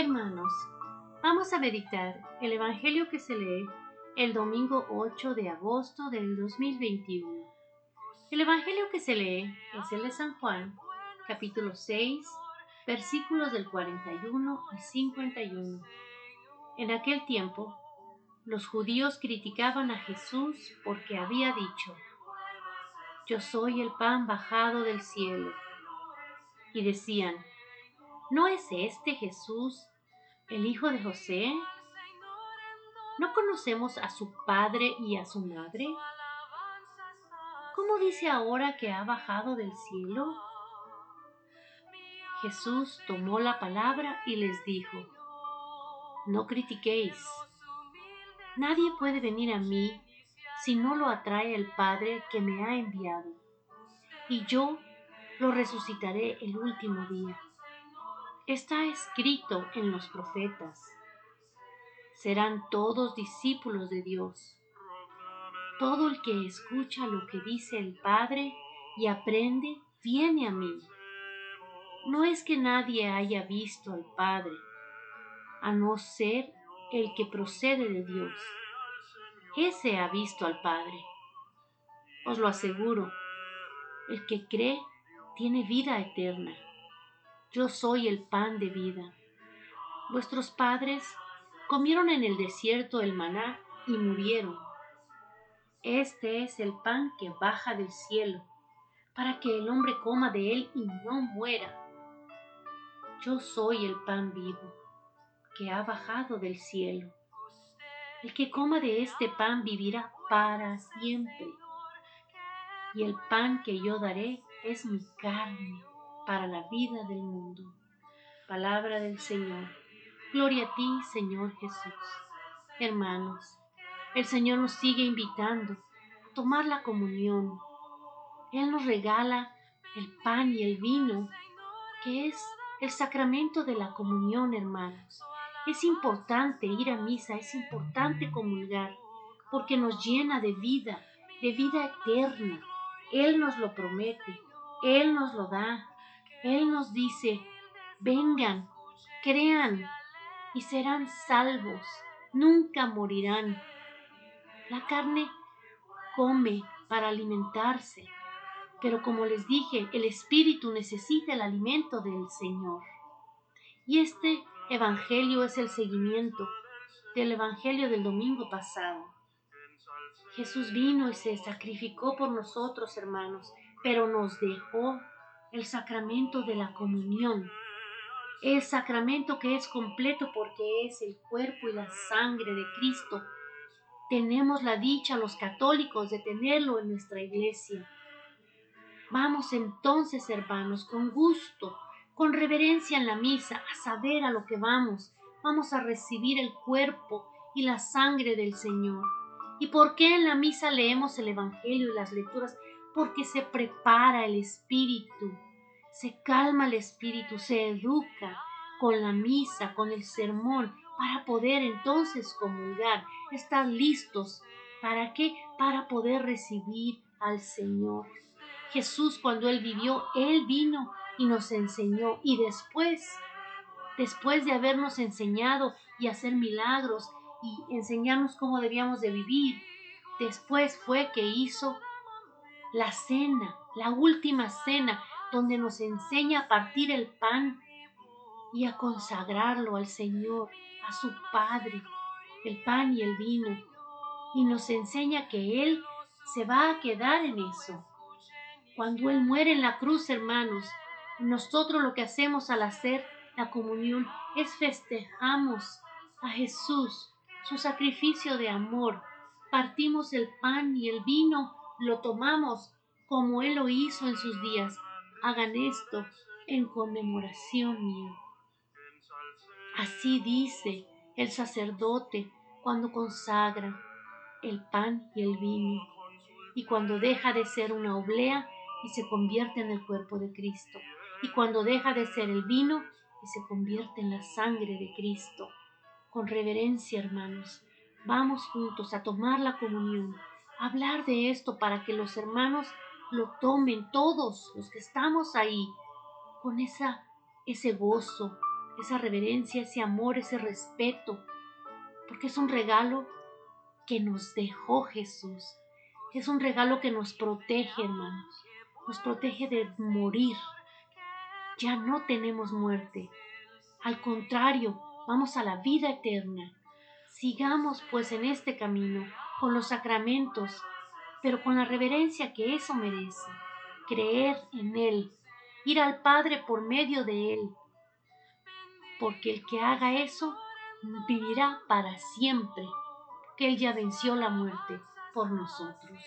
Hermanos, vamos a meditar el Evangelio que se lee el domingo 8 de agosto del 2021. El Evangelio que se lee es el de San Juan, capítulo 6, versículos del 41 al 51. En aquel tiempo, los judíos criticaban a Jesús porque había dicho, Yo soy el pan bajado del cielo. Y decían, ¿no es este Jesús el hijo de José? ¿No conocemos a su padre y a su madre? ¿Cómo dice ahora que ha bajado del cielo? Jesús tomó la palabra y les dijo, No critiquéis. Nadie puede venir a mí si no lo atrae el Padre que me ha enviado, y yo lo resucitaré el último día. Está escrito en los profetas. Serán todos discípulos de Dios. Todo el que escucha lo que dice el Padre y aprende, viene a mí. No es que nadie haya visto al Padre, a no ser el que procede de Dios. Ese ha visto al Padre. Os lo aseguro, el que cree tiene vida eterna. Yo soy el pan de vida. Vuestros padres comieron en el desierto el maná y murieron. Este es el pan que baja del cielo, para que el hombre coma de él y no muera. Yo soy el pan vivo que ha bajado del cielo. El que coma de este pan vivirá para siempre. Y el pan que yo daré es mi carne para la vida del mundo. Palabra del Señor. Gloria a ti, Señor Jesús. Hermanos, el Señor nos sigue invitando a tomar la comunión. Él nos regala el pan y el vino, que es el sacramento de la comunión, hermanos. Es importante ir a misa, es importante comulgar, porque nos llena de vida, de vida eterna. Él nos lo promete, Él nos lo da. Él nos dice, vengan, crean y serán salvos, nunca morirán. La carne come para alimentarse, pero como les dije, el espíritu necesita el alimento del Señor. Y este Evangelio es el seguimiento del Evangelio del domingo pasado. Jesús vino y se sacrificó por nosotros, hermanos, pero nos dejó el sacramento de la comunión. El sacramento que es completo porque es el cuerpo y la sangre de Cristo. Tenemos la dicha los católicos de tenerlo en nuestra iglesia. Vamos entonces, hermanos, con gusto con reverencia en la misa, a saber a lo que vamos. Vamos a recibir el cuerpo y la sangre del Señor. ¿Y por qué en la misa leemos el Evangelio y las lecturas? Porque se prepara el espíritu, se calma el espíritu, se educa con la misa, con el sermón, para poder entonces comulgar, estar listos. ¿Para qué? Para poder recibir al Señor. Jesús cuando Él vivió, Él vino y nos enseñó. Y después, después de habernos enseñado y hacer milagros y enseñarnos cómo debíamos de vivir, después fue que hizo la cena, la última cena, donde nos enseña a partir el pan y a consagrarlo al Señor, a su Padre, el pan y el vino. Y nos enseña que Él se va a quedar en eso. Cuando Él muere en la cruz, hermanos, nosotros lo que hacemos al hacer la comunión es festejamos a Jesús, su sacrificio de amor. Partimos el pan y el vino, lo tomamos como Él lo hizo en sus días. Hagan esto en conmemoración mía. Así dice el sacerdote cuando consagra el pan y el vino y cuando deja de ser una oblea y se convierte en el cuerpo de Cristo y cuando deja de ser el vino y se convierte en la sangre de Cristo. Con reverencia, hermanos, vamos juntos a tomar la comunión, hablar de esto para que los hermanos lo tomen, todos los que estamos ahí, con esa, ese gozo, esa reverencia, ese amor, ese respeto, porque es un regalo que nos dejó Jesús. Es un regalo que nos protege, hermanos. Nos protege de morir. Ya no tenemos muerte. Al contrario, vamos a la vida eterna. Sigamos pues en este camino, con los sacramentos, pero con la reverencia que eso merece. Creer en Él, ir al Padre por medio de Él. Porque el que haga eso vivirá para siempre, que Él ya venció la muerte por nosotros.